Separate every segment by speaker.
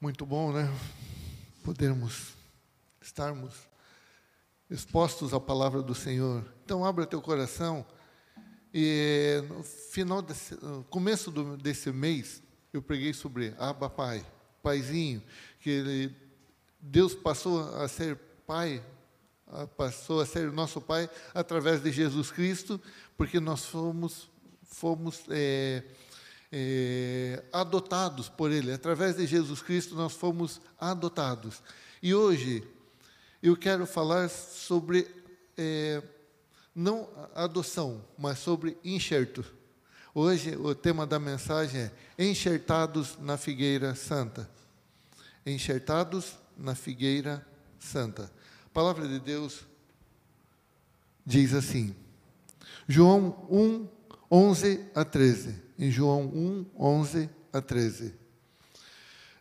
Speaker 1: Muito bom, né? Podermos estarmos expostos à palavra do Senhor. Então, abra teu coração. E no final, desse, no começo do, desse mês, eu preguei sobre Abba Pai, Paizinho, que ele, Deus passou a ser Pai, passou a ser nosso Pai através de Jesus Cristo, porque nós fomos, fomos é, é, adotados por Ele. Através de Jesus Cristo, nós fomos adotados. E hoje, eu quero falar sobre, é, não adoção, mas sobre enxerto. Hoje, o tema da mensagem é Enxertados na Figueira Santa. Enxertados na Figueira Santa. A palavra de Deus diz assim, João 1, 11 a 13 em João 1, 11 a 13.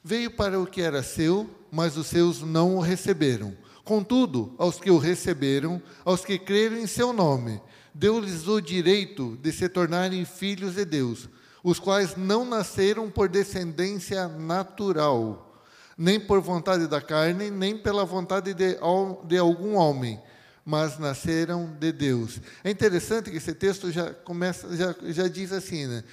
Speaker 1: Veio para o que era seu, mas os seus não o receberam. Contudo, aos que o receberam, aos que creram em seu nome, deu-lhes o direito de se tornarem filhos de Deus, os quais não nasceram por descendência natural, nem por vontade da carne, nem pela vontade de, de algum homem, mas nasceram de Deus. É interessante que esse texto já começa, já, já diz assim, né?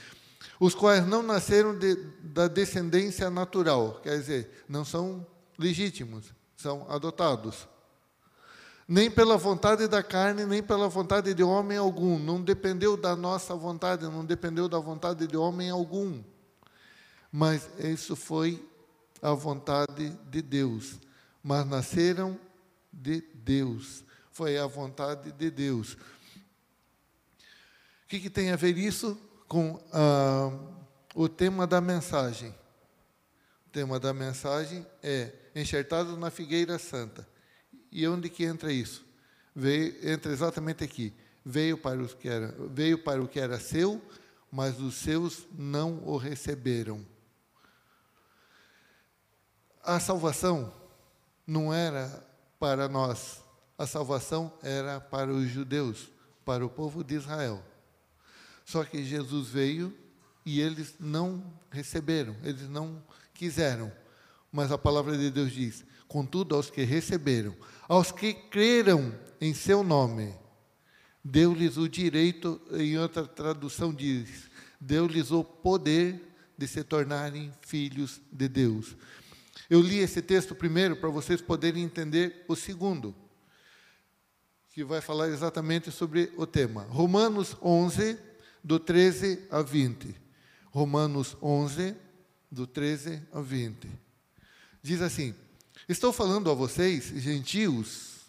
Speaker 1: Os quais não nasceram de, da descendência natural, quer dizer, não são legítimos, são adotados. Nem pela vontade da carne, nem pela vontade de homem algum. Não dependeu da nossa vontade, não dependeu da vontade de homem algum. Mas isso foi a vontade de Deus. Mas nasceram de Deus foi a vontade de Deus. O que, que tem a ver isso com ah, o tema da mensagem? O tema da mensagem é enxertado na figueira santa. E onde que entra isso? Veio, entra exatamente aqui. Veio para, os que era, veio para o que era seu, mas os seus não o receberam. A salvação não era para nós, a salvação era para os judeus, para o povo de Israel. Só que Jesus veio e eles não receberam, eles não quiseram. Mas a palavra de Deus diz: contudo, aos que receberam, aos que creram em seu nome, deu-lhes o direito, em outra tradução diz, deu-lhes o poder de se tornarem filhos de Deus. Eu li esse texto primeiro para vocês poderem entender o segundo que vai falar exatamente sobre o tema. Romanos 11, do 13 a 20. Romanos 11, do 13 a 20. Diz assim: Estou falando a vocês, gentios,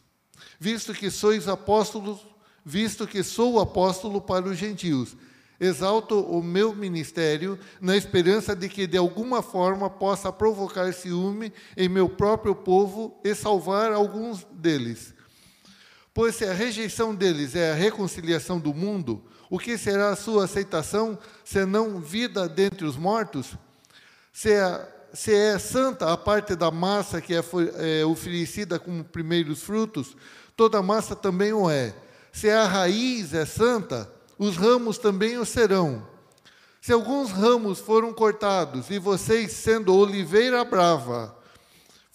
Speaker 1: visto que sois apóstolos, visto que sou apóstolo para os gentios. Exalto o meu ministério na esperança de que de alguma forma possa provocar ciúme em meu próprio povo e salvar alguns deles. Pois se a rejeição deles é a reconciliação do mundo, o que será a sua aceitação, senão vida dentre os mortos? Se é, se é santa a parte da massa que é, é oferecida como primeiros frutos, toda massa também o é. Se a raiz é santa, os ramos também o serão. Se alguns ramos foram cortados, e vocês, sendo oliveira brava,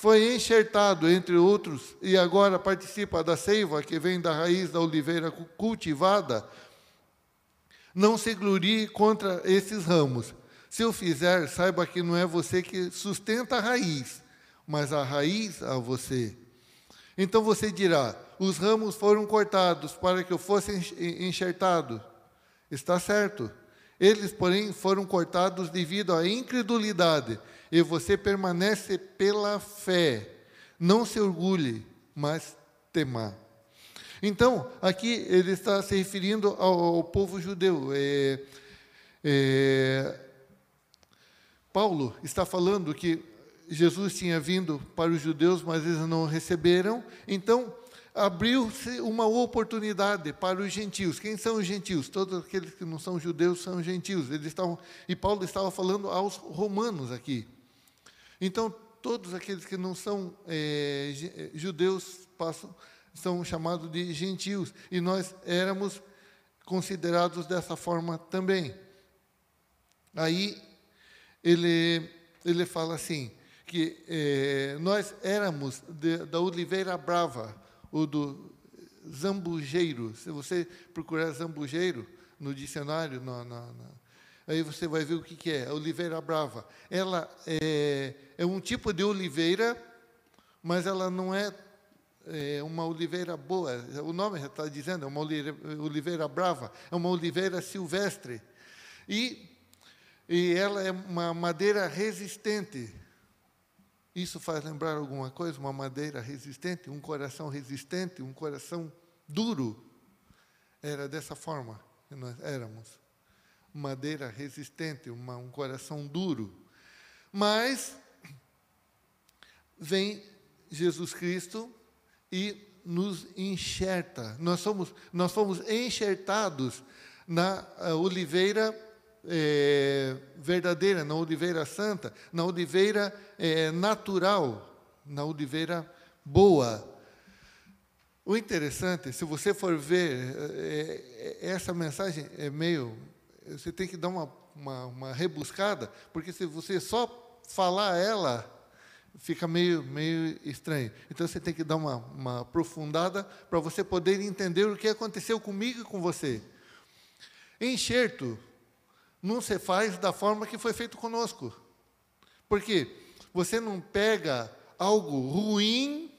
Speaker 1: foi enxertado, entre outros, e agora participa da seiva que vem da raiz da oliveira cultivada, não se glorie contra esses ramos. Se o fizer, saiba que não é você que sustenta a raiz, mas a raiz a você. Então você dirá: os ramos foram cortados para que eu fosse enxertado. Está certo. Eles, porém, foram cortados devido à incredulidade e você permanece pela fé. Não se orgulhe, mas temar. Então, aqui ele está se referindo ao, ao povo judeu. É, é, Paulo está falando que Jesus tinha vindo para os judeus, mas eles não receberam. Então, abriu-se uma oportunidade para os gentios. Quem são os gentios? Todos aqueles que não são judeus são gentios. Eles estavam, e Paulo estava falando aos romanos aqui. Então, todos aqueles que não são é, é, judeus passam, são chamados de gentios, e nós éramos considerados dessa forma também. Aí ele, ele fala assim, que é, nós éramos de, da oliveira brava, ou do zambujeiro. Se você procurar zambujeiro no dicionário, no, no, no, aí você vai ver o que, que é, a oliveira brava. Ela é, é um tipo de oliveira, mas ela não é é uma oliveira boa, o nome já está dizendo, é uma oliveira brava, é uma oliveira silvestre. E, e ela é uma madeira resistente. Isso faz lembrar alguma coisa? Uma madeira resistente, um coração resistente, um coração duro. Era dessa forma que nós éramos. Madeira resistente, uma, um coração duro. Mas vem Jesus Cristo e nos enxerta. Nós somos, nós fomos enxertados na eh, oliveira é, verdadeira, na oliveira santa, na oliveira é, natural, na oliveira boa. O interessante, se você for ver, é, essa mensagem é meio. Você tem que dar uma, uma, uma rebuscada, porque se você só falar ela, fica meio, meio estranho. Então você tem que dar uma, uma aprofundada para você poder entender o que aconteceu comigo e com você. Enxerto não se faz da forma que foi feito conosco. Porque você não pega algo ruim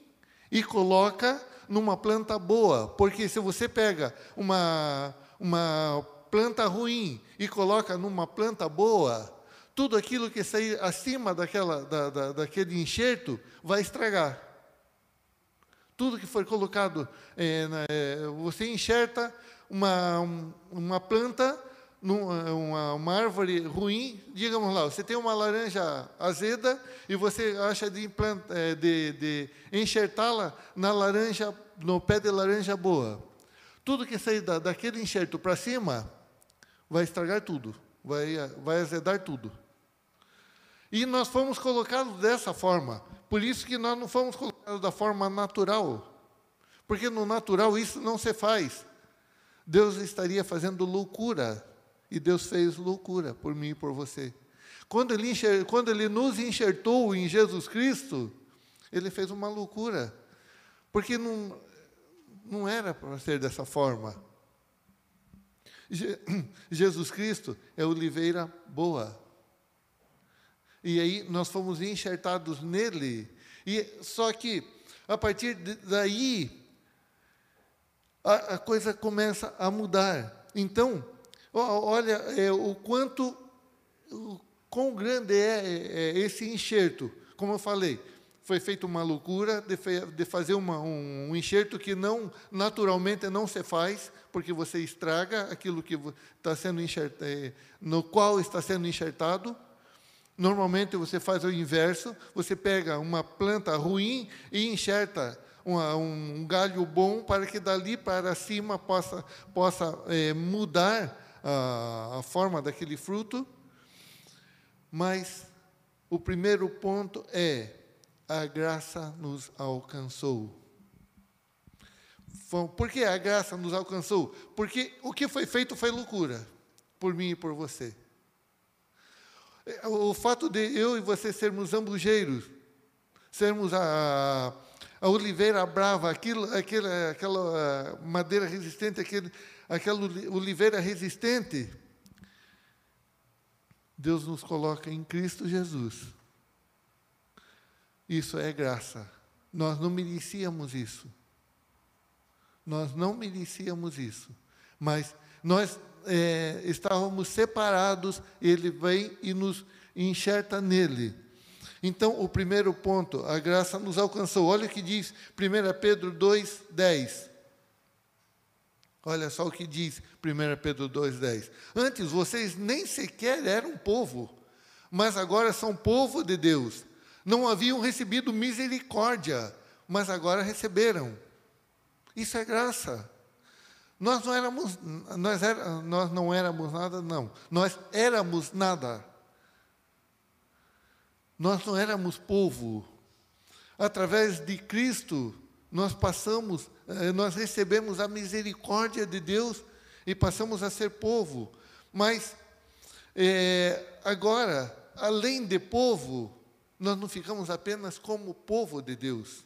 Speaker 1: e coloca numa planta boa. Porque se você pega uma, uma planta ruim e coloca numa planta boa, tudo aquilo que sair acima daquela, da, da, daquele enxerto vai estragar. Tudo que for colocado, é, na, é, você enxerta uma, uma planta, numa, uma árvore ruim, digamos lá, você tem uma laranja azeda e você acha de, é, de, de enxertá-la na laranja, no pé de laranja boa. Tudo que sair da, daquele enxerto para cima vai estragar tudo, vai, vai azedar tudo. E nós fomos colocados dessa forma. Por isso que nós não fomos colocados da forma natural. Porque no natural isso não se faz. Deus estaria fazendo loucura. E Deus fez loucura por mim e por você. Quando ele, enxer, quando ele nos enxertou em Jesus Cristo, ele fez uma loucura. Porque não, não era para ser dessa forma. Je, Jesus Cristo é oliveira boa. E aí nós fomos enxertados nele. E só que a partir daí a, a coisa começa a mudar. Então, olha é, o quanto, o quão grande é, é, esse enxerto. Como eu falei, foi feita uma loucura de, de fazer uma, um, um, enxerto que não naturalmente não se faz, porque você estraga aquilo que está sendo enxertado, é, no qual está sendo enxertado. Normalmente você faz o inverso, você pega uma planta ruim e enxerta uma, um galho bom para que dali para cima possa, possa é, mudar a, a forma daquele fruto. Mas o primeiro ponto é: a graça nos alcançou. Por que a graça nos alcançou? Porque o que foi feito foi loucura, por mim e por você. O fato de eu e você sermos zambujeiros, sermos a, a oliveira brava, aquilo, aquele, aquela madeira resistente, aquele, aquela oliveira resistente, Deus nos coloca em Cristo Jesus. Isso é graça. Nós não merecíamos isso. Nós não merecíamos isso. Mas nós é, estávamos separados, ele vem e nos enxerta nele. Então, o primeiro ponto, a graça nos alcançou. Olha o que diz 1 Pedro 2, 10. Olha só o que diz 1 Pedro 2,10. Antes vocês nem sequer eram povo, mas agora são povo de Deus. Não haviam recebido misericórdia, mas agora receberam. Isso é graça. Nós não éramos, nós, era, nós não éramos nada, não. Nós éramos nada. Nós não éramos povo. Através de Cristo, nós passamos, eh, nós recebemos a misericórdia de Deus e passamos a ser povo. Mas, é, agora, além de povo, nós não ficamos apenas como povo de Deus.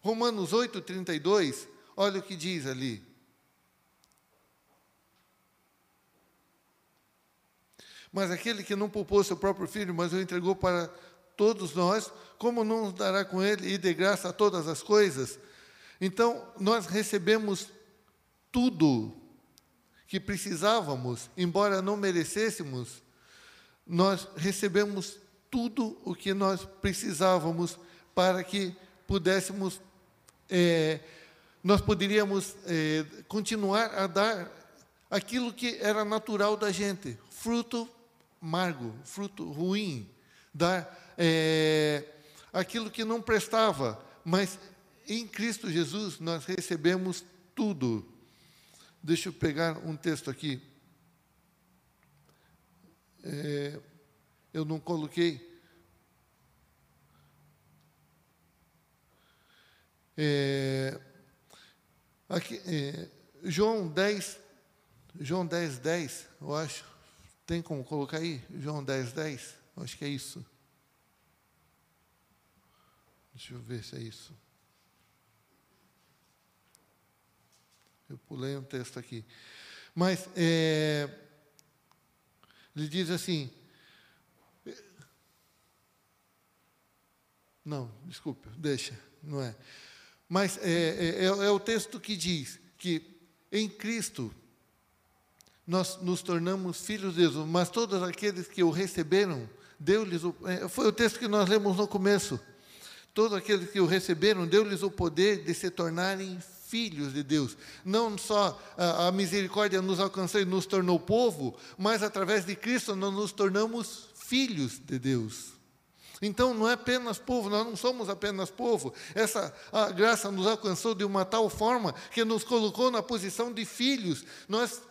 Speaker 1: Romanos 8, 32, olha o que diz ali. Mas aquele que não poupou seu próprio filho, mas o entregou para todos nós, como não nos dará com ele e de graça todas as coisas? Então, nós recebemos tudo que precisávamos, embora não merecêssemos, nós recebemos tudo o que nós precisávamos para que pudéssemos, é, nós poderíamos é, continuar a dar aquilo que era natural da gente, fruto amargo, fruto ruim, dar é, aquilo que não prestava, mas em Cristo Jesus nós recebemos tudo. Deixa eu pegar um texto aqui. É, eu não coloquei. É, aqui, é, João 10, João 10, 10, eu acho. Tem como colocar aí? João 10, 10? Eu acho que é isso. Deixa eu ver se é isso. Eu pulei um texto aqui. Mas é, ele diz assim. Não, desculpe, deixa, não é. Mas é, é, é, é o texto que diz que em Cristo nós nos tornamos filhos de Deus, mas todos aqueles que o receberam, deu-lhes o. É, foi o texto que nós lemos no começo. Todos aqueles que o receberam, deu-lhes o poder de se tornarem filhos de Deus. Não só a, a misericórdia nos alcançou e nos tornou povo, mas através de Cristo nós nos tornamos filhos de Deus. Então não é apenas povo, nós não somos apenas povo. Essa graça nos alcançou de uma tal forma que nos colocou na posição de filhos. Nós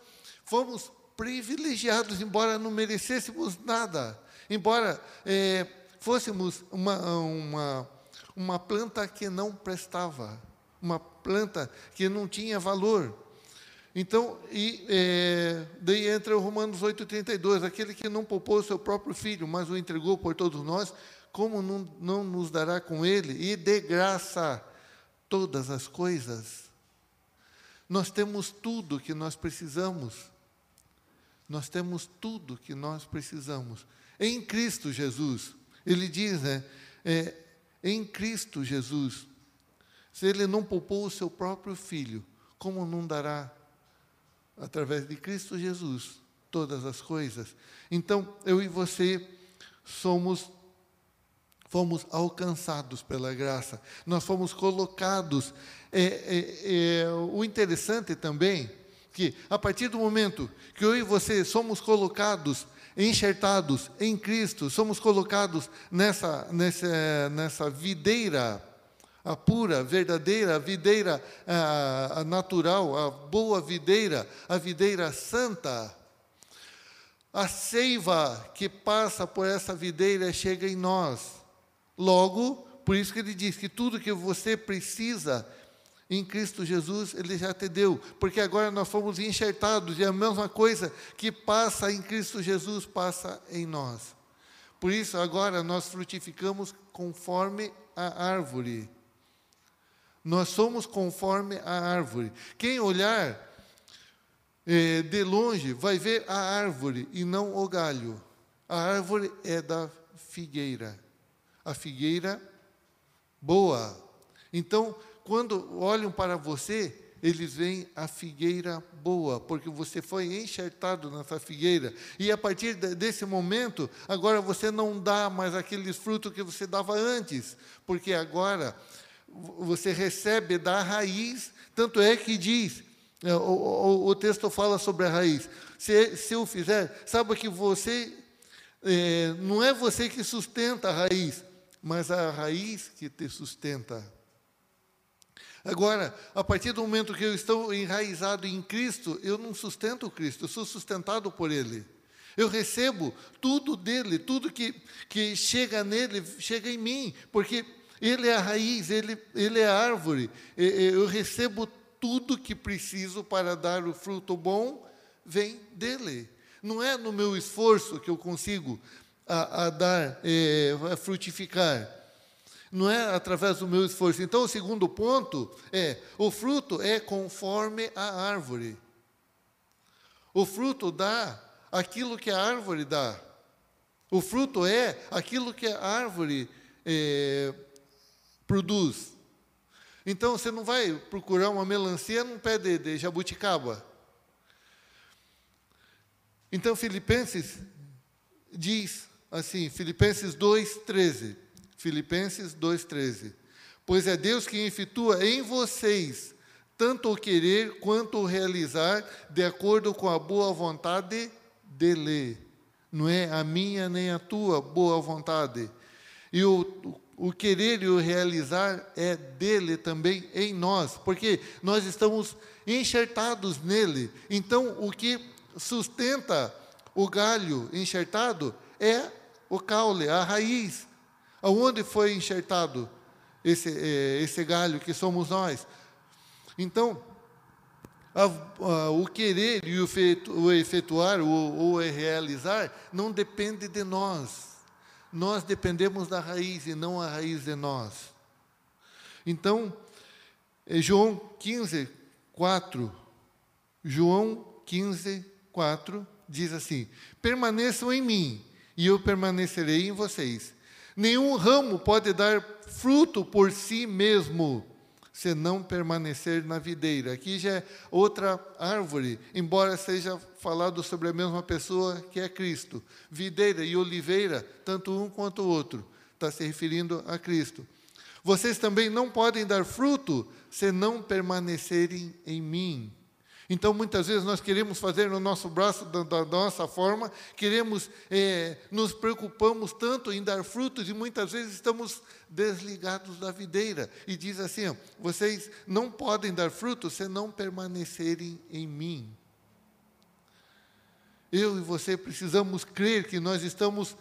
Speaker 1: fomos privilegiados, embora não merecêssemos nada, embora é, fôssemos uma, uma, uma planta que não prestava uma planta que não tinha valor. Então, e, é, daí entra o Romanos 8,32, aquele que não poupou o seu próprio filho, mas o entregou por todos nós, como não, não nos dará com ele? E de graça todas as coisas. Nós temos tudo que nós precisamos. Nós temos tudo que nós precisamos. Em Cristo Jesus. Ele diz, né? É, em Cristo Jesus. Se ele não poupou o seu próprio filho, como não dará, através de Cristo Jesus, todas as coisas? Então, eu e você somos fomos alcançados pela graça, nós fomos colocados. É, é, é, o interessante também que a partir do momento que eu e você somos colocados, enxertados em Cristo, somos colocados nessa, nessa, nessa videira a pura, verdadeira, a videira a, a natural, a boa videira, a videira santa. A seiva que passa por essa videira chega em nós. Logo, por isso que ele diz que tudo que você precisa em Cristo Jesus, Ele já te deu, porque agora nós fomos enxertados, e a mesma coisa que passa em Cristo Jesus passa em nós. Por isso, agora nós frutificamos conforme a árvore. Nós somos conforme a árvore. Quem olhar eh, de longe vai ver a árvore e não o galho. A árvore é da figueira. A figueira boa. Então, quando olham para você, eles veem a figueira boa, porque você foi enxertado nessa figueira. E a partir desse momento, agora você não dá mais aqueles frutos que você dava antes, porque agora você recebe da raiz, tanto é que diz, é, o, o, o texto fala sobre a raiz. Se, se eu fizer, saiba que você, é, não é você que sustenta a raiz, mas a raiz que te sustenta. Agora, a partir do momento que eu estou enraizado em Cristo, eu não sustento Cristo, eu sou sustentado por Ele. Eu recebo tudo dele, tudo que, que chega nele, chega em mim, porque ele é a raiz, ele, ele é a árvore. Eu recebo tudo que preciso para dar o fruto bom, vem dele. Não é no meu esforço que eu consigo a, a dar, é, a frutificar. Não é através do meu esforço. Então, o segundo ponto é: o fruto é conforme a árvore. O fruto dá aquilo que a árvore dá. O fruto é aquilo que a árvore é, produz. Então, você não vai procurar uma melancia num pé de, de jabuticaba. Então, Filipenses diz assim, Filipenses 2,13. Filipenses 2,13. Pois é Deus que efetua em vocês tanto o querer quanto o realizar, de acordo com a boa vontade dele. Não é a minha nem a tua boa vontade. E o, o querer e o realizar é dele também em nós, porque nós estamos enxertados nele. Então, o que sustenta o galho enxertado é o caule, a raiz. Aonde foi enxertado esse, eh, esse galho que somos nós? Então, a, a, o querer e o, feito, o efetuar ou realizar não depende de nós. Nós dependemos da raiz e não a raiz de nós. Então, eh, João 15, 4. João 15, 4 diz assim: Permaneçam em mim, e eu permanecerei em vocês. Nenhum ramo pode dar fruto por si mesmo, se não permanecer na videira. Aqui já é outra árvore, embora seja falado sobre a mesma pessoa que é Cristo. Videira e oliveira, tanto um quanto o outro, está se referindo a Cristo. Vocês também não podem dar fruto se não permanecerem em mim. Então, muitas vezes, nós queremos fazer no nosso braço, da, da nossa forma, queremos, é, nos preocupamos tanto em dar frutos e muitas vezes estamos desligados da videira. E diz assim: ó, vocês não podem dar frutos se não permanecerem em mim. Eu e você precisamos crer que nós estamos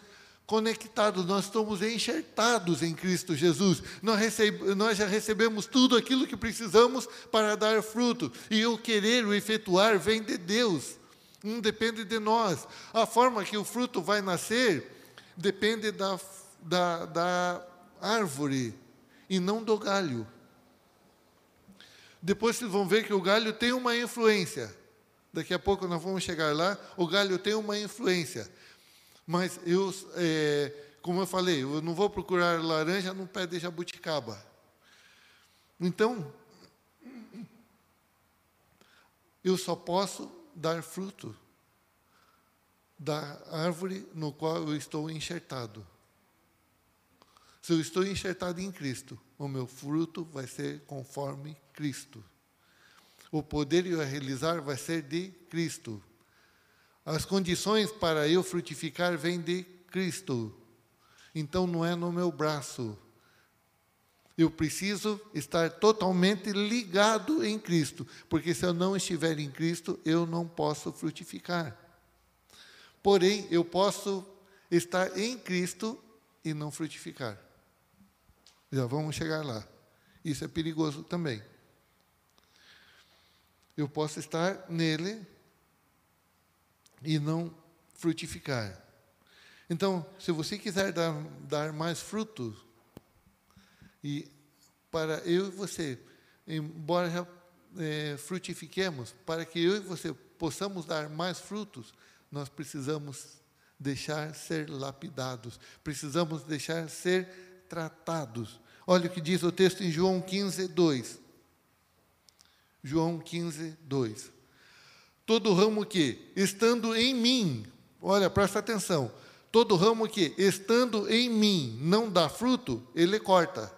Speaker 1: conectados, nós estamos enxertados em Cristo Jesus. Nós, recebe, nós, já recebemos tudo aquilo que precisamos para dar fruto. E o querer, o efetuar, vem de Deus, não depende de nós. A forma que o fruto vai nascer depende da, da, da árvore e não do galho. Depois vocês vão ver que o galho tem uma influência. Daqui a pouco nós vamos chegar lá. O galho tem uma influência. Mas eu, é, como eu falei, eu não vou procurar laranja no pé de jabuticaba. Então, eu só posso dar fruto da árvore no qual eu estou enxertado. Se eu estou enxertado em Cristo, o meu fruto vai ser conforme Cristo. O poder e o realizar vai ser de Cristo. As condições para eu frutificar vêm de Cristo. Então não é no meu braço. Eu preciso estar totalmente ligado em Cristo, porque se eu não estiver em Cristo, eu não posso frutificar. Porém, eu posso estar em Cristo e não frutificar. Já vamos chegar lá. Isso é perigoso também. Eu posso estar nele e não frutificar. Então, se você quiser dar, dar mais frutos, e para eu e você, embora é, frutifiquemos, para que eu e você possamos dar mais frutos, nós precisamos deixar ser lapidados, precisamos deixar ser tratados. Olha o que diz o texto em João 15, 2. João 15, 2 todo ramo que, estando em mim, olha, presta atenção, todo ramo que, estando em mim, não dá fruto, ele corta.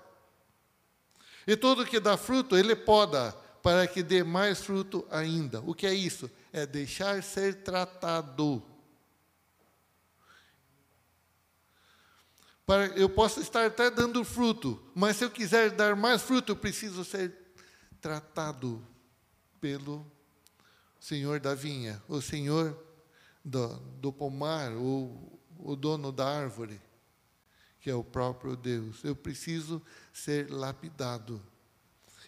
Speaker 1: E todo que dá fruto, ele poda, para que dê mais fruto ainda. O que é isso? É deixar ser tratado. Para, eu posso estar até dando fruto, mas se eu quiser dar mais fruto, eu preciso ser tratado pelo senhor da vinha, o senhor do, do pomar, o, dono da árvore, que é o próprio Deus. Eu preciso ser lapidado.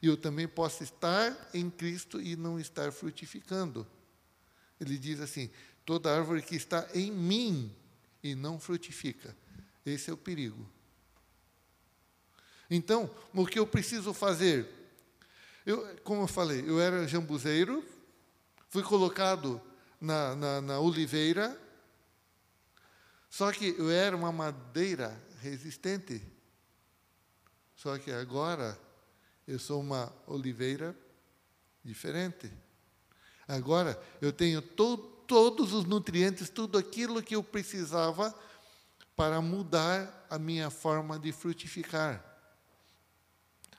Speaker 1: E eu também posso estar em Cristo e não estar frutificando. Ele diz assim: toda árvore que está em mim, e não frutifica. Esse é o perigo. Então, o que eu preciso fazer? Eu, como eu falei, eu era jambuzeiro, fui colocado na, na, na oliveira, só que eu era uma madeira resistente. Só que agora eu sou uma oliveira diferente. Agora eu tenho to todos os nutrientes, tudo aquilo que eu precisava para mudar a minha forma de frutificar.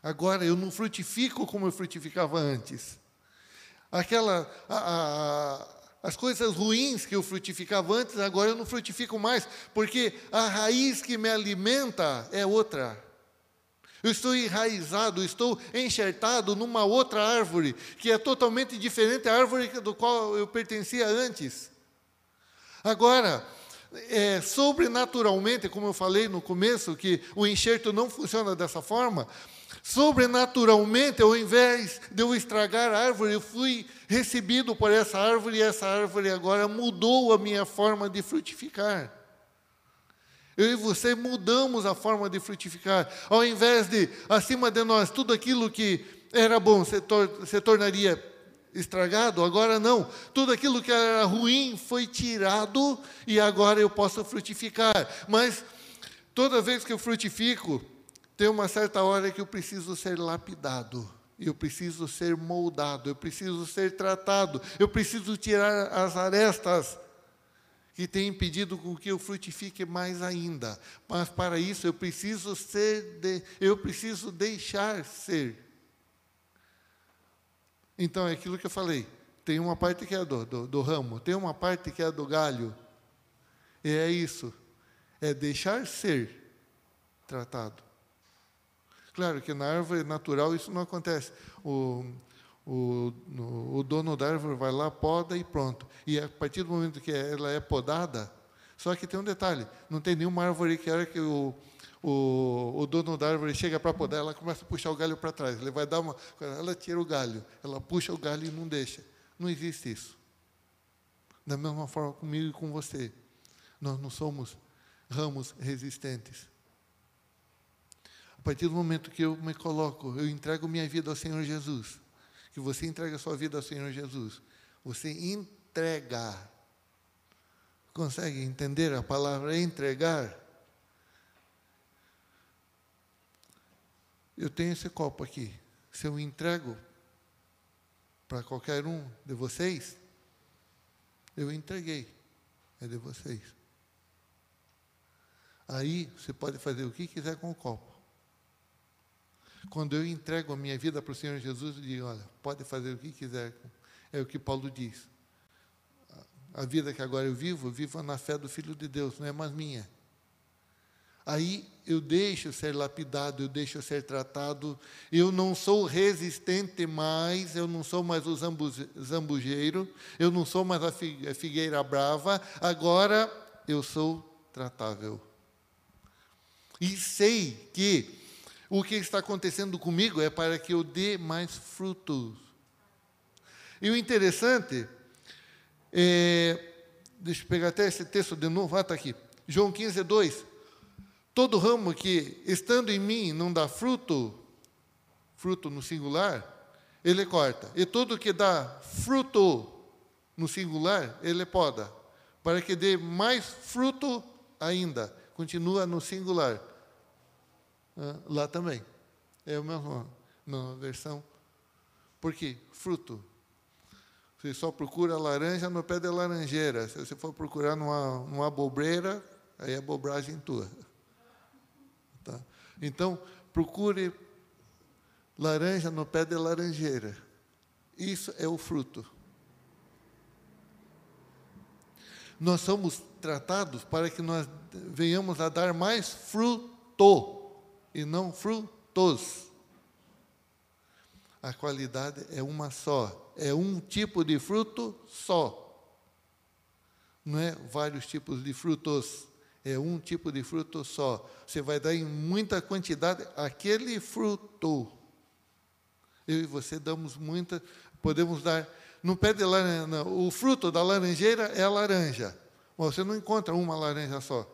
Speaker 1: Agora eu não frutifico como eu frutificava antes. Aquela, a, a, as coisas ruins que eu frutificava antes, agora eu não frutifico mais, porque a raiz que me alimenta é outra. Eu estou enraizado, estou enxertado numa outra árvore, que é totalmente diferente da árvore do qual eu pertencia antes. Agora, é, sobrenaturalmente, como eu falei no começo, que o enxerto não funciona dessa forma, sobrenaturalmente, ao invés de eu estragar a árvore, eu fui recebido por essa árvore e essa árvore agora mudou a minha forma de frutificar. Eu e você mudamos a forma de frutificar. Ao invés de, acima de nós, tudo aquilo que era bom se, tor se tornaria estragado, agora não. Tudo aquilo que era ruim foi tirado e agora eu posso frutificar. Mas toda vez que eu frutifico, tem uma certa hora que eu preciso ser lapidado. Eu preciso ser moldado, eu preciso ser tratado, eu preciso tirar as arestas que tem impedido com que eu frutifique mais ainda. Mas para isso eu preciso ser, de, eu preciso deixar ser. Então é aquilo que eu falei. Tem uma parte que é do, do, do ramo, tem uma parte que é do galho. E é isso. É deixar ser tratado. Claro que na árvore natural isso não acontece. O, o, o, dono da árvore vai lá, poda e pronto. E a partir do momento que ela é podada, só que tem um detalhe: não tem nenhuma árvore que era que o, o, o dono da árvore chega para podar, ela começa a puxar o galho para trás. Ele vai dar uma. Ela tira o galho, ela puxa o galho e não deixa. Não existe isso. Da mesma forma comigo e com você. Nós não somos ramos resistentes. A partir do momento que eu me coloco, eu entrego minha vida ao Senhor Jesus que você entrega a sua vida ao Senhor Jesus. Você entrega. Consegue entender a palavra entregar? Eu tenho esse copo aqui. Se eu entrego para qualquer um de vocês, eu entreguei. É de vocês. Aí você pode fazer o que quiser com o copo. Quando eu entrego a minha vida para o Senhor Jesus, eu digo: olha, pode fazer o que quiser. É o que Paulo diz. A vida que agora eu vivo, eu vivo na fé do Filho de Deus, não é mais minha. Aí eu deixo ser lapidado, eu deixo ser tratado, eu não sou resistente mais, eu não sou mais o zambujeiro, eu não sou mais a figueira brava, agora eu sou tratável. E sei que o que está acontecendo comigo é para que eu dê mais frutos. E o interessante, é, deixa eu pegar até esse texto de novo, ah, está aqui. João 15, 2. Todo ramo que, estando em mim, não dá fruto, fruto no singular, ele corta. E todo que dá fruto no singular, ele poda. Para que dê mais fruto ainda. Continua no singular lá também. É a mesma, mesma versão. Por quê? Fruto. Você só procura laranja no pé da laranjeira. Se você for procurar numa, numa abobreira, aí é bobragem tua. Tá? Então, procure laranja no pé da laranjeira. Isso é o fruto. Nós somos tratados para que nós venhamos a dar mais fruto e não frutos. A qualidade é uma só, é um tipo de fruto só. Não é vários tipos de frutos, é um tipo de fruto só. Você vai dar em muita quantidade aquele fruto. Eu e você damos muita, podemos dar no pé de laranja, o fruto da laranjeira é a laranja. Você não encontra uma laranja só.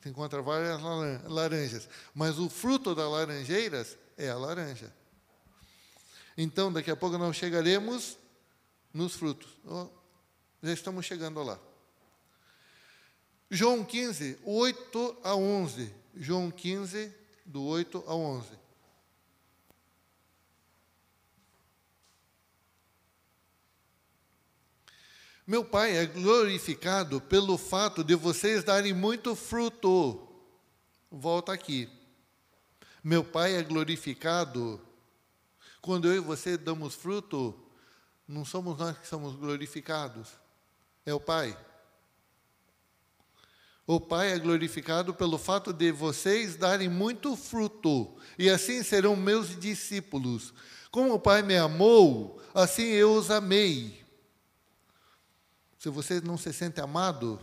Speaker 1: Você encontra várias laranjas. Mas o fruto das laranjeiras é a laranja. Então, daqui a pouco nós chegaremos nos frutos. Oh, já estamos chegando lá. João 15, 8 a 11. João 15, do 8 a 11. Meu Pai é glorificado pelo fato de vocês darem muito fruto. Volta aqui. Meu Pai é glorificado quando eu e você damos fruto. Não somos nós que somos glorificados, é o Pai. O Pai é glorificado pelo fato de vocês darem muito fruto, e assim serão meus discípulos. Como o Pai me amou, assim eu os amei. Se você não se sente amado,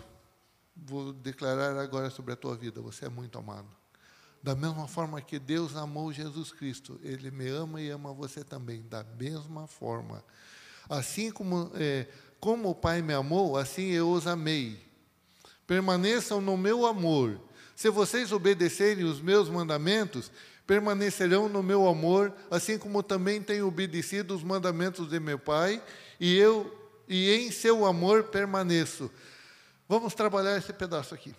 Speaker 1: vou declarar agora sobre a tua vida: você é muito amado. Da mesma forma que Deus amou Jesus Cristo, Ele me ama e ama você também, da mesma forma. Assim como, é, como o Pai me amou, assim eu os amei. Permaneçam no meu amor. Se vocês obedecerem os meus mandamentos, permanecerão no meu amor, assim como também tenho obedecido os mandamentos de meu Pai, e eu e em seu amor permaneço. Vamos trabalhar esse pedaço aqui.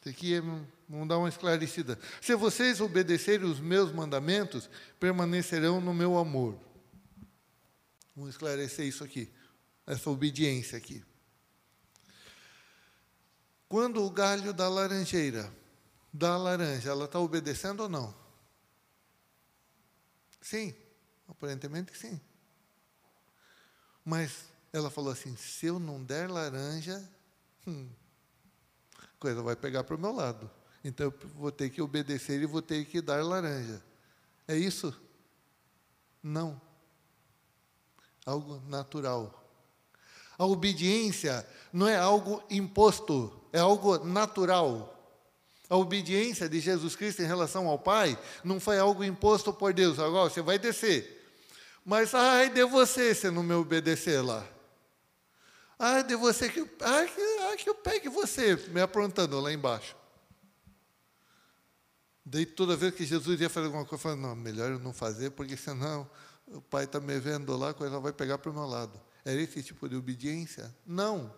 Speaker 1: Isso aqui é, vamos dar uma esclarecida. Se vocês obedecerem os meus mandamentos, permanecerão no meu amor. Vamos esclarecer isso aqui, essa obediência aqui. Quando o galho da laranjeira, da laranja, ela está obedecendo ou não? Sim, aparentemente sim. Mas ela falou assim: se eu não der laranja, hum, a coisa vai pegar para o meu lado. Então eu vou ter que obedecer e vou ter que dar laranja. É isso? Não. Algo natural. A obediência não é algo imposto, é algo natural. A obediência de Jesus Cristo em relação ao Pai não foi algo imposto por Deus. Agora você vai descer. Mas ai de você se não me obedecer lá. Ah, de você que. Ah, que, ah, que eu pegue você, me aprontando lá embaixo. Daí toda vez que Jesus ia fazer alguma coisa, eu falava, não, melhor eu não fazer, porque senão o pai está me vendo lá, a coisa vai pegar para o meu lado. Era esse tipo de obediência? Não.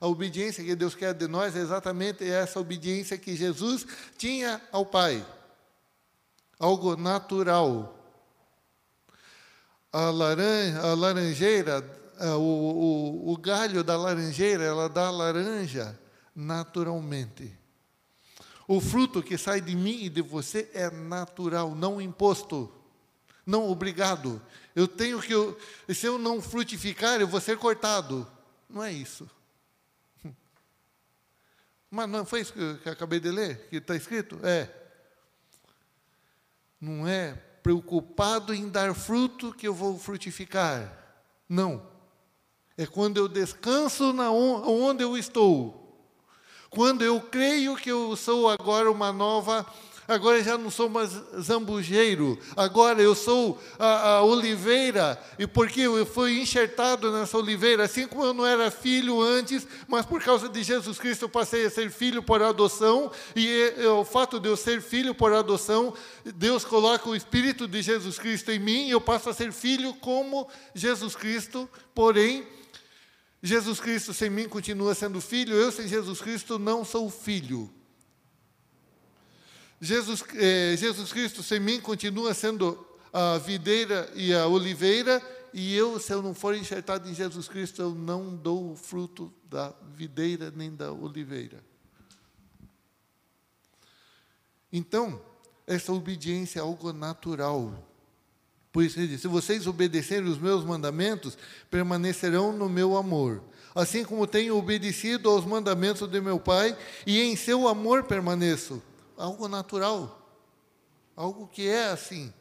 Speaker 1: A obediência que Deus quer de nós é exatamente essa obediência que Jesus tinha ao Pai. Algo natural. A, laranja, a laranjeira o, o, o galho da laranjeira, ela dá laranja naturalmente. O fruto que sai de mim e de você é natural, não imposto, não obrigado. Eu tenho que, eu, se eu não frutificar, eu vou ser cortado. Não é isso. Mas não foi isso que eu acabei de ler, que está escrito? É. Não é preocupado em dar fruto que eu vou frutificar. Não. É quando eu descanso na onde eu estou. Quando eu creio que eu sou agora uma nova agora já não sou mais zambujeiro, agora eu sou a, a, oliveira, e porque eu fui enxertado nessa oliveira, assim como eu não era filho antes, mas por causa de Jesus Cristo eu passei a ser filho por adoção, e o fato de eu ser filho por adoção, Deus coloca o Espírito de Jesus Cristo em mim, e eu passo a ser filho como Jesus Cristo, porém Jesus Cristo sem mim continua sendo filho, eu sem Jesus Cristo não sou filho. Jesus, eh, Jesus Cristo sem mim continua sendo a videira e a oliveira, e eu, se eu não for enxertado em Jesus Cristo, eu não dou o fruto da videira nem da oliveira. Então, essa obediência é algo natural. Por isso ele diz: se vocês obedecerem os meus mandamentos, permanecerão no meu amor. Assim como tenho obedecido aos mandamentos de meu Pai, e em seu amor permaneço. Algo natural. Algo que é assim.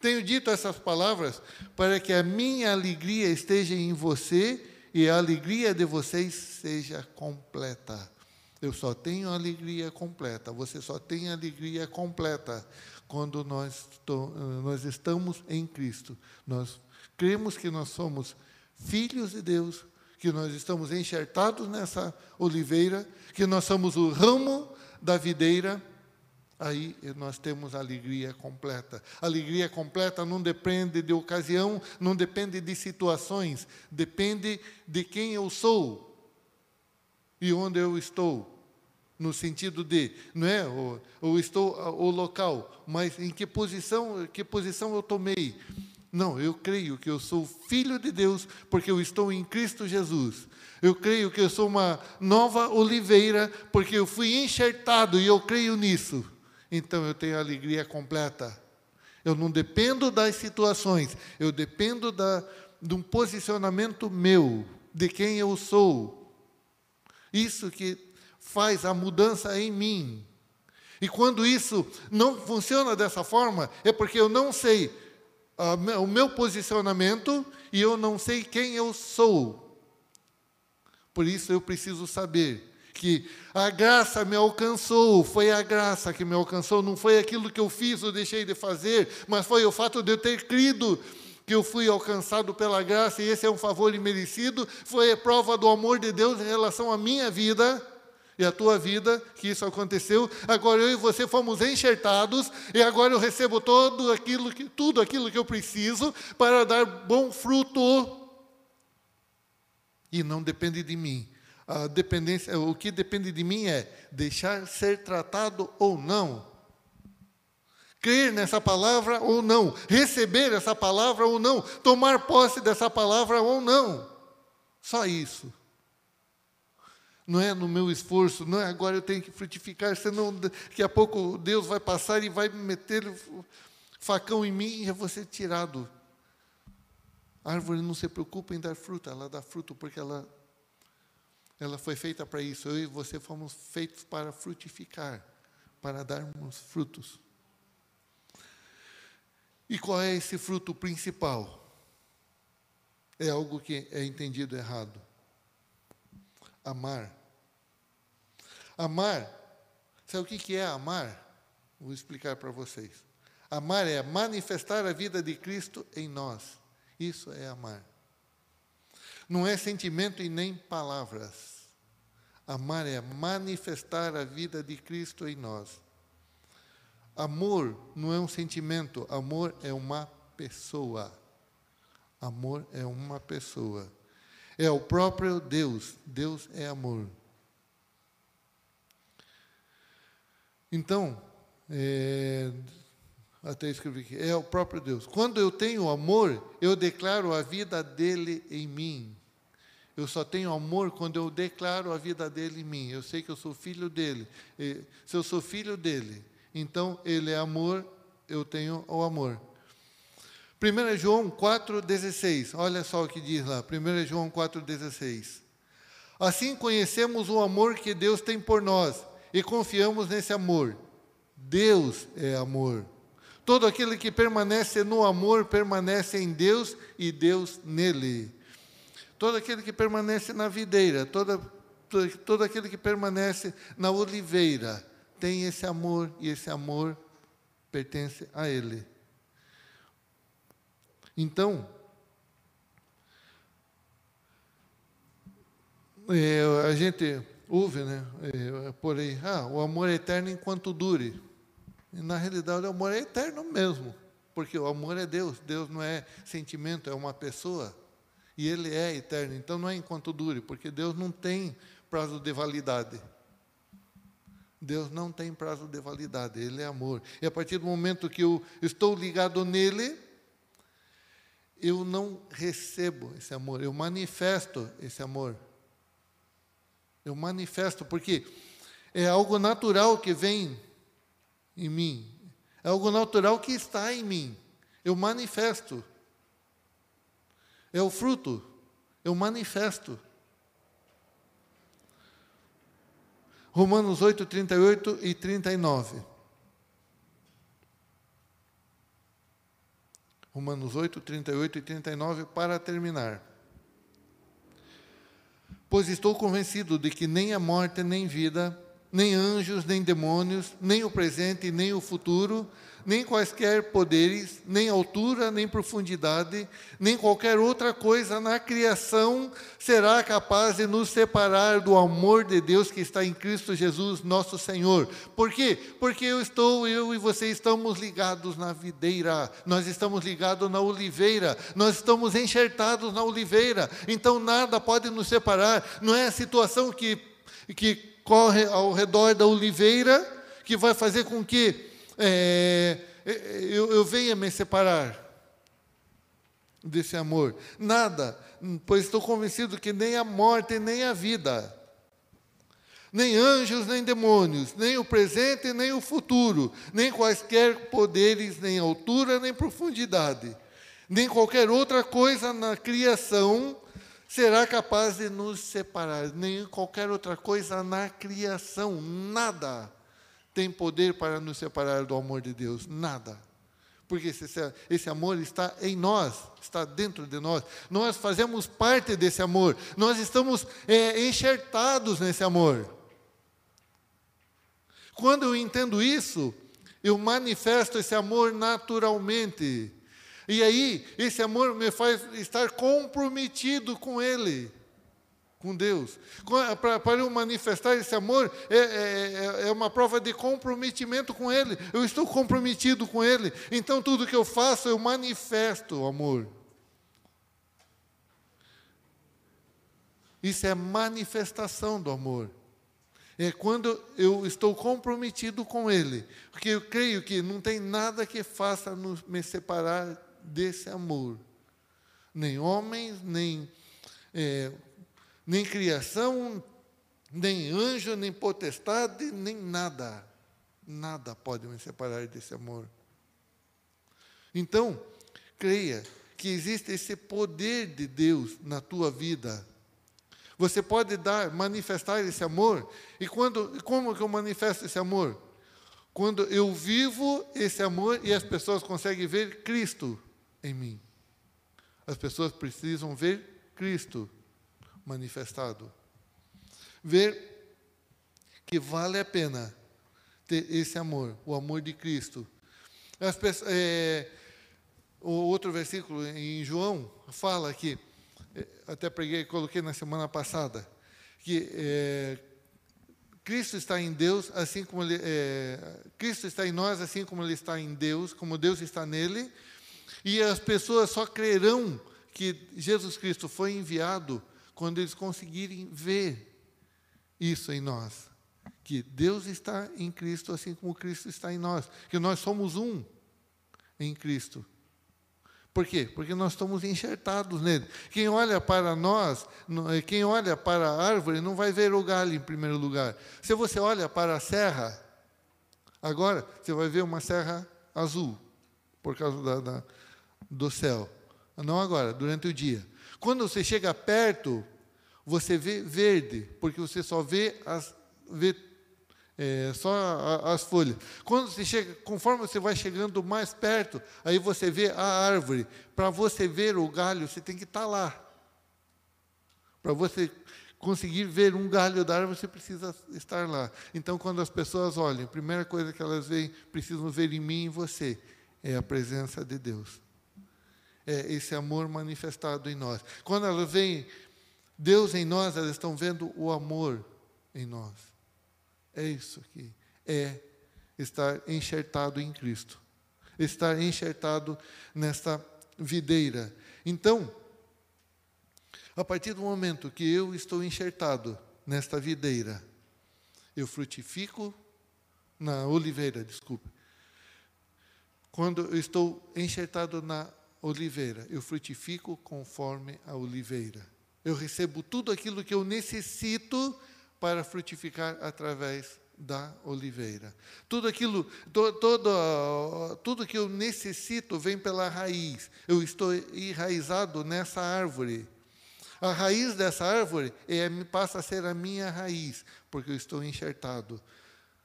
Speaker 1: Tenho dito essas palavras para que a minha alegria esteja em você e a alegria de vocês seja completa. Eu só tenho alegria completa, você só tem alegria completa quando nós, nós estamos em Cristo. Nós cremos que nós somos filhos de Deus, que nós estamos enxertados nessa oliveira, que nós somos o ramo da videira, aí nós temos alegria completa. Alegria completa não depende de ocasião, não depende de situações, depende de quem eu sou e onde eu estou. No sentido de, não é, ou, ou estou o local, mas em que posição, que posição eu tomei. Não, eu creio que eu sou filho de Deus porque eu estou em Cristo Jesus. Eu creio que eu sou uma nova oliveira porque eu fui enxertado e eu creio nisso. Então eu tenho alegria completa. Eu não dependo das situações, eu dependo da, de um posicionamento meu, de quem eu sou. Isso que faz a mudança em mim. E quando isso não funciona dessa forma, é porque eu não sei o meu posicionamento e eu não sei quem eu sou. Por isso eu preciso saber que a graça me alcançou, foi a graça que me alcançou, não foi aquilo que eu fiz ou deixei de fazer, mas foi o fato de eu ter crido que eu fui alcançado pela graça e esse é um favor imerecido, foi a prova do amor de Deus em relação à minha vida e a tua vida, que isso aconteceu. Agora eu e você fomos enxertados e agora eu recebo todo aquilo que, tudo aquilo que eu preciso para dar bom fruto. E não depende de mim. A dependência, o que depende de mim é deixar ser tratado ou não. Crer nessa palavra ou não, receber essa palavra ou não, tomar posse dessa palavra ou não. Só isso não é no meu esforço, não é agora eu tenho que frutificar, senão daqui a pouco Deus vai passar e vai meter facão em mim e eu vou ser tirado. A árvore não se preocupa em dar fruta, ela dá fruto porque ela, ela foi feita para isso. Eu e você fomos feitos para frutificar, para darmos frutos. E qual é esse fruto principal? É algo que é entendido errado amar. Amar, sabe o que é amar? Vou explicar para vocês. Amar é manifestar a vida de Cristo em nós. Isso é amar. Não é sentimento e nem palavras. Amar é manifestar a vida de Cristo em nós. Amor não é um sentimento, amor é uma pessoa. Amor é uma pessoa. É o próprio Deus. Deus é amor. Então, é, até escrevi aqui, é o próprio Deus. Quando eu tenho amor, eu declaro a vida dele em mim. Eu só tenho amor quando eu declaro a vida dele em mim. Eu sei que eu sou filho dele. Se eu sou filho dele, então ele é amor, eu tenho o amor. 1 João 4,16, olha só o que diz lá, 1 João 4,16. Assim conhecemos o amor que Deus tem por nós e confiamos nesse amor. Deus é amor. Todo aquele que permanece no amor permanece em Deus e Deus nele. Todo aquele que permanece na videira, toda, todo, todo aquele que permanece na oliveira, tem esse amor e esse amor pertence a Ele. Então, é, a gente ouve, né, é, por aí, ah, o amor é eterno enquanto dure. E, na realidade, o amor é eterno mesmo, porque o amor é Deus. Deus não é sentimento, é uma pessoa. E Ele é eterno, então não é enquanto dure, porque Deus não tem prazo de validade. Deus não tem prazo de validade, Ele é amor. E a partir do momento que eu estou ligado nele, eu não recebo esse amor, eu manifesto esse amor. Eu manifesto, porque é algo natural que vem em mim, é algo natural que está em mim. Eu manifesto. É o fruto, eu manifesto. Romanos 8, 38 e 39. Romanos 8, 38 e 39, para terminar. Pois estou convencido de que nem a morte, nem vida, nem anjos, nem demônios, nem o presente, nem o futuro, nem quaisquer poderes, nem altura, nem profundidade, nem qualquer outra coisa na criação será capaz de nos separar do amor de Deus que está em Cristo Jesus, nosso Senhor. Por quê? Porque eu estou, eu e você estamos ligados na videira, nós estamos ligados na oliveira, nós estamos enxertados na oliveira, então nada pode nos separar, não é a situação que, que corre ao redor da oliveira que vai fazer com que é, eu, eu venha me separar desse amor. Nada, pois estou convencido que nem a morte, nem a vida, nem anjos, nem demônios, nem o presente, nem o futuro, nem quaisquer poderes, nem altura, nem profundidade, nem qualquer outra coisa na criação será capaz de nos separar, nem qualquer outra coisa na criação, nada tem poder para nos separar do amor de Deus? Nada. Porque esse, esse amor está em nós, está dentro de nós. Nós fazemos parte desse amor, nós estamos é, enxertados nesse amor. Quando eu entendo isso, eu manifesto esse amor naturalmente. E aí, esse amor me faz estar comprometido com Ele com Deus. Para eu manifestar esse amor, é, é, é, é, uma prova de comprometimento com Ele. Eu estou comprometido com Ele. Então, tudo que eu faço, eu manifesto o amor. Isso é manifestação do amor. É quando eu estou comprometido com Ele. Porque eu creio que não tem nada que faça me separar desse amor. Nem homens, nem é, nem criação, nem anjo, nem potestade, nem nada. Nada pode me separar desse amor. Então, creia que existe esse poder de Deus na tua vida. Você pode dar, manifestar esse amor. E quando, como que eu manifesto esse amor? Quando eu vivo esse amor e as pessoas conseguem ver Cristo em mim. As pessoas precisam ver Cristo manifestado. Ver que vale a pena ter esse amor, o amor de Cristo. Pessoas, é, o outro versículo em João fala que, é, até preguei, coloquei na semana passada, que é, Cristo está em Deus, assim como ele, é, Cristo está em nós, assim como Ele está em Deus, como Deus está nele, e as pessoas só crerão que Jesus Cristo foi enviado quando eles conseguirem ver isso em nós, que Deus está em Cristo assim como Cristo está em nós, que nós somos um em Cristo. Por quê? Porque nós estamos enxertados nele. Quem olha para nós, eh, quem olha para a árvore, não vai ver o galho em primeiro lugar. Se você olha para a serra, agora você vai ver uma serra azul, por causa da, da, do céu. Não agora, durante o dia. Quando você chega perto, você vê verde, porque você só vê as, vê, é, só as folhas. Quando você chega, conforme você vai chegando mais perto, aí você vê a árvore. Para você ver o galho, você tem que estar tá lá. Para você conseguir ver um galho da árvore, você precisa estar lá. Então, quando as pessoas olham, a primeira coisa que elas veem, precisam ver em mim e em você, é a presença de Deus é, esse amor manifestado em nós. Quando elas veem Deus em nós, elas estão vendo o amor em nós. É isso aqui. É estar enxertado em Cristo. Estar enxertado nesta videira. Então, a partir do momento que eu estou enxertado nesta videira, eu frutifico na oliveira, desculpe. Quando eu estou enxertado na oliveira, eu frutifico conforme a oliveira. Eu recebo tudo aquilo que eu necessito para frutificar através da oliveira. Tudo aquilo, to, todo, tudo que eu necessito vem pela raiz. Eu estou enraizado nessa árvore. A raiz dessa árvore é, passa a ser a minha raiz, porque eu estou enxertado.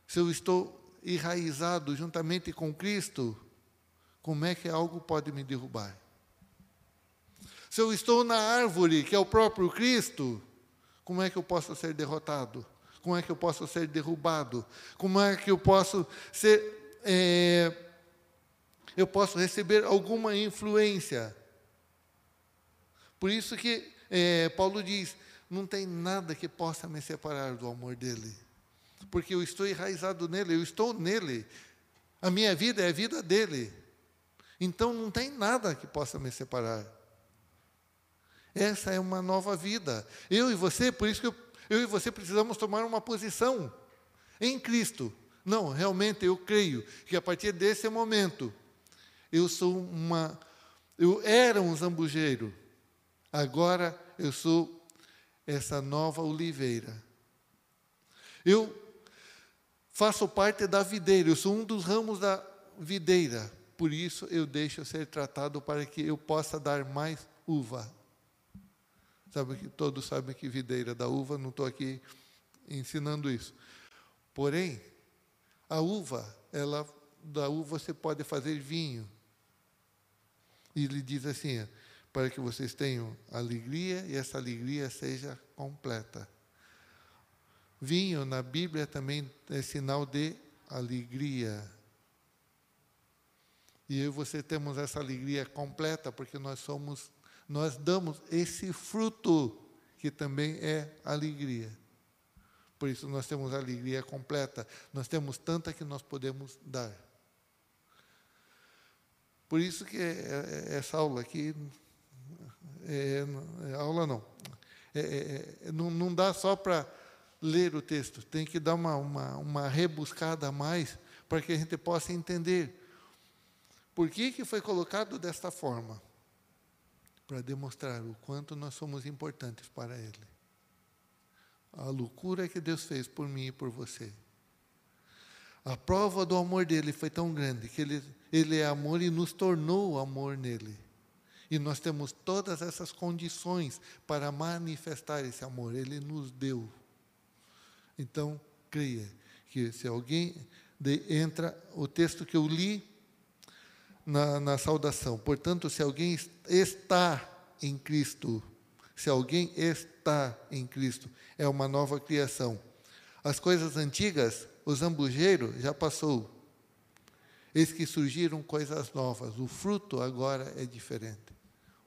Speaker 1: Se eu estou enraizado juntamente com Cristo, como é que algo pode me derrubar? Se eu estou na árvore, que é o próprio Cristo, como é que eu posso ser derrotado? como é que eu posso ser derrubado, como é que eu posso ser, é, eu posso receber alguma influência. Por isso que é, Paulo diz: não tem nada que possa me separar do amor dele, porque eu estou enraizado nele, eu estou nele, a minha vida é a vida dele. Então não tem nada que possa me separar. Essa é uma nova vida. Eu e você, por isso que eu, eu e você precisamos tomar uma posição em Cristo. Não, realmente eu creio que a partir desse momento eu sou uma eu era um zambujeiro. Agora eu sou essa nova oliveira. Eu faço parte da videira, eu sou um dos ramos da videira. Por isso eu deixo ser tratado para que eu possa dar mais uva. Sabe que todos sabem que videira da uva, não estou aqui ensinando isso. Porém, a uva, ela da uva você pode fazer vinho. E ele diz assim, para que vocês tenham alegria e essa alegria seja completa. Vinho na Bíblia também é sinal de alegria. E eu e você temos essa alegria completa porque nós somos, nós damos esse fruto que também é alegria. Por isso nós temos alegria completa. Nós temos tanta que nós podemos dar. Por isso que é, é, essa aula aqui, é, é, aula não, é, é, não, não dá só para ler o texto, tem que dar uma, uma, uma rebuscada a mais para que a gente possa entender por que, que foi colocado desta forma? Para demonstrar o quanto nós somos importantes para Ele. A loucura que Deus fez por mim e por você. A prova do amor dele foi tão grande que ele, ele é amor e nos tornou amor nele. E nós temos todas essas condições para manifestar esse amor. Ele nos deu. Então, creia que se alguém de, entra, o texto que eu li na, na saudação. Portanto, se alguém está em Cristo, se alguém está em Cristo, é uma nova criação. As coisas antigas, o zambujeiro já passou. Eis que surgiram coisas novas. O fruto agora é diferente.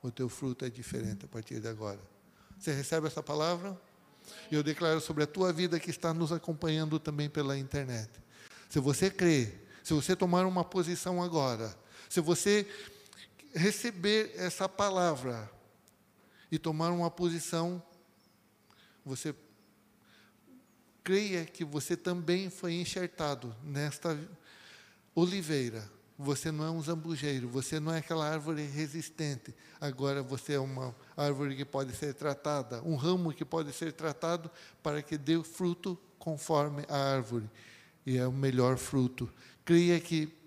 Speaker 1: O teu fruto é diferente a partir de agora. Você recebe essa palavra? Eu declaro sobre a tua vida que está nos acompanhando também pela internet. Se você crê, se você tomar uma posição agora, se você receber essa palavra e tomar uma posição, você creia que você também foi enxertado nesta oliveira. Você não é um zambujeiro, você não é aquela árvore resistente. Agora você é uma árvore que pode ser tratada, um ramo que pode ser tratado para que dê fruto conforme a árvore. E é o melhor fruto. Creia que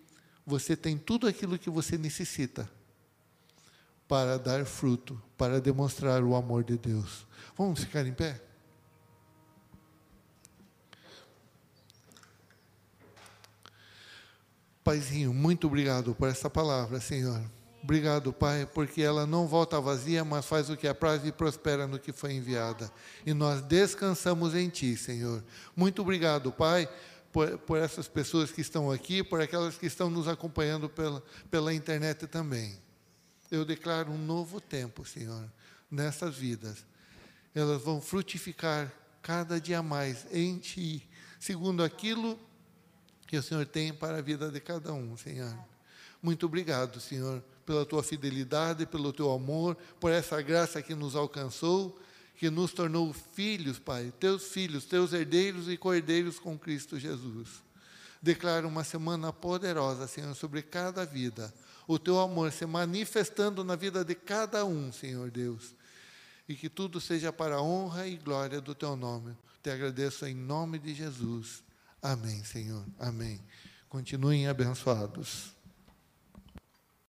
Speaker 1: você tem tudo aquilo que você necessita para dar fruto, para demonstrar o amor de Deus. Vamos ficar em pé? Paizinho, muito obrigado por essa palavra, Senhor. Obrigado, Pai, porque ela não volta vazia, mas faz o que apraz e prospera no que foi enviada. E nós descansamos em Ti, Senhor. Muito obrigado, Pai por, por essas pessoas que estão aqui, por aquelas que estão nos acompanhando pela, pela internet também. Eu declaro um novo tempo, Senhor, nessas vidas. Elas vão frutificar cada dia mais em Ti, segundo aquilo que o Senhor tem para a vida de cada um, Senhor. Muito obrigado, Senhor, pela tua fidelidade, pelo teu amor, por essa graça que nos alcançou que nos tornou filhos, Pai, teus filhos, teus herdeiros e cordeiros com Cristo Jesus. Declaro uma semana poderosa, Senhor, sobre cada vida. O teu amor se manifestando na vida de cada um, Senhor Deus. E que tudo seja para a honra e glória do teu nome. Te agradeço em nome de Jesus. Amém, Senhor. Amém. Continuem abençoados.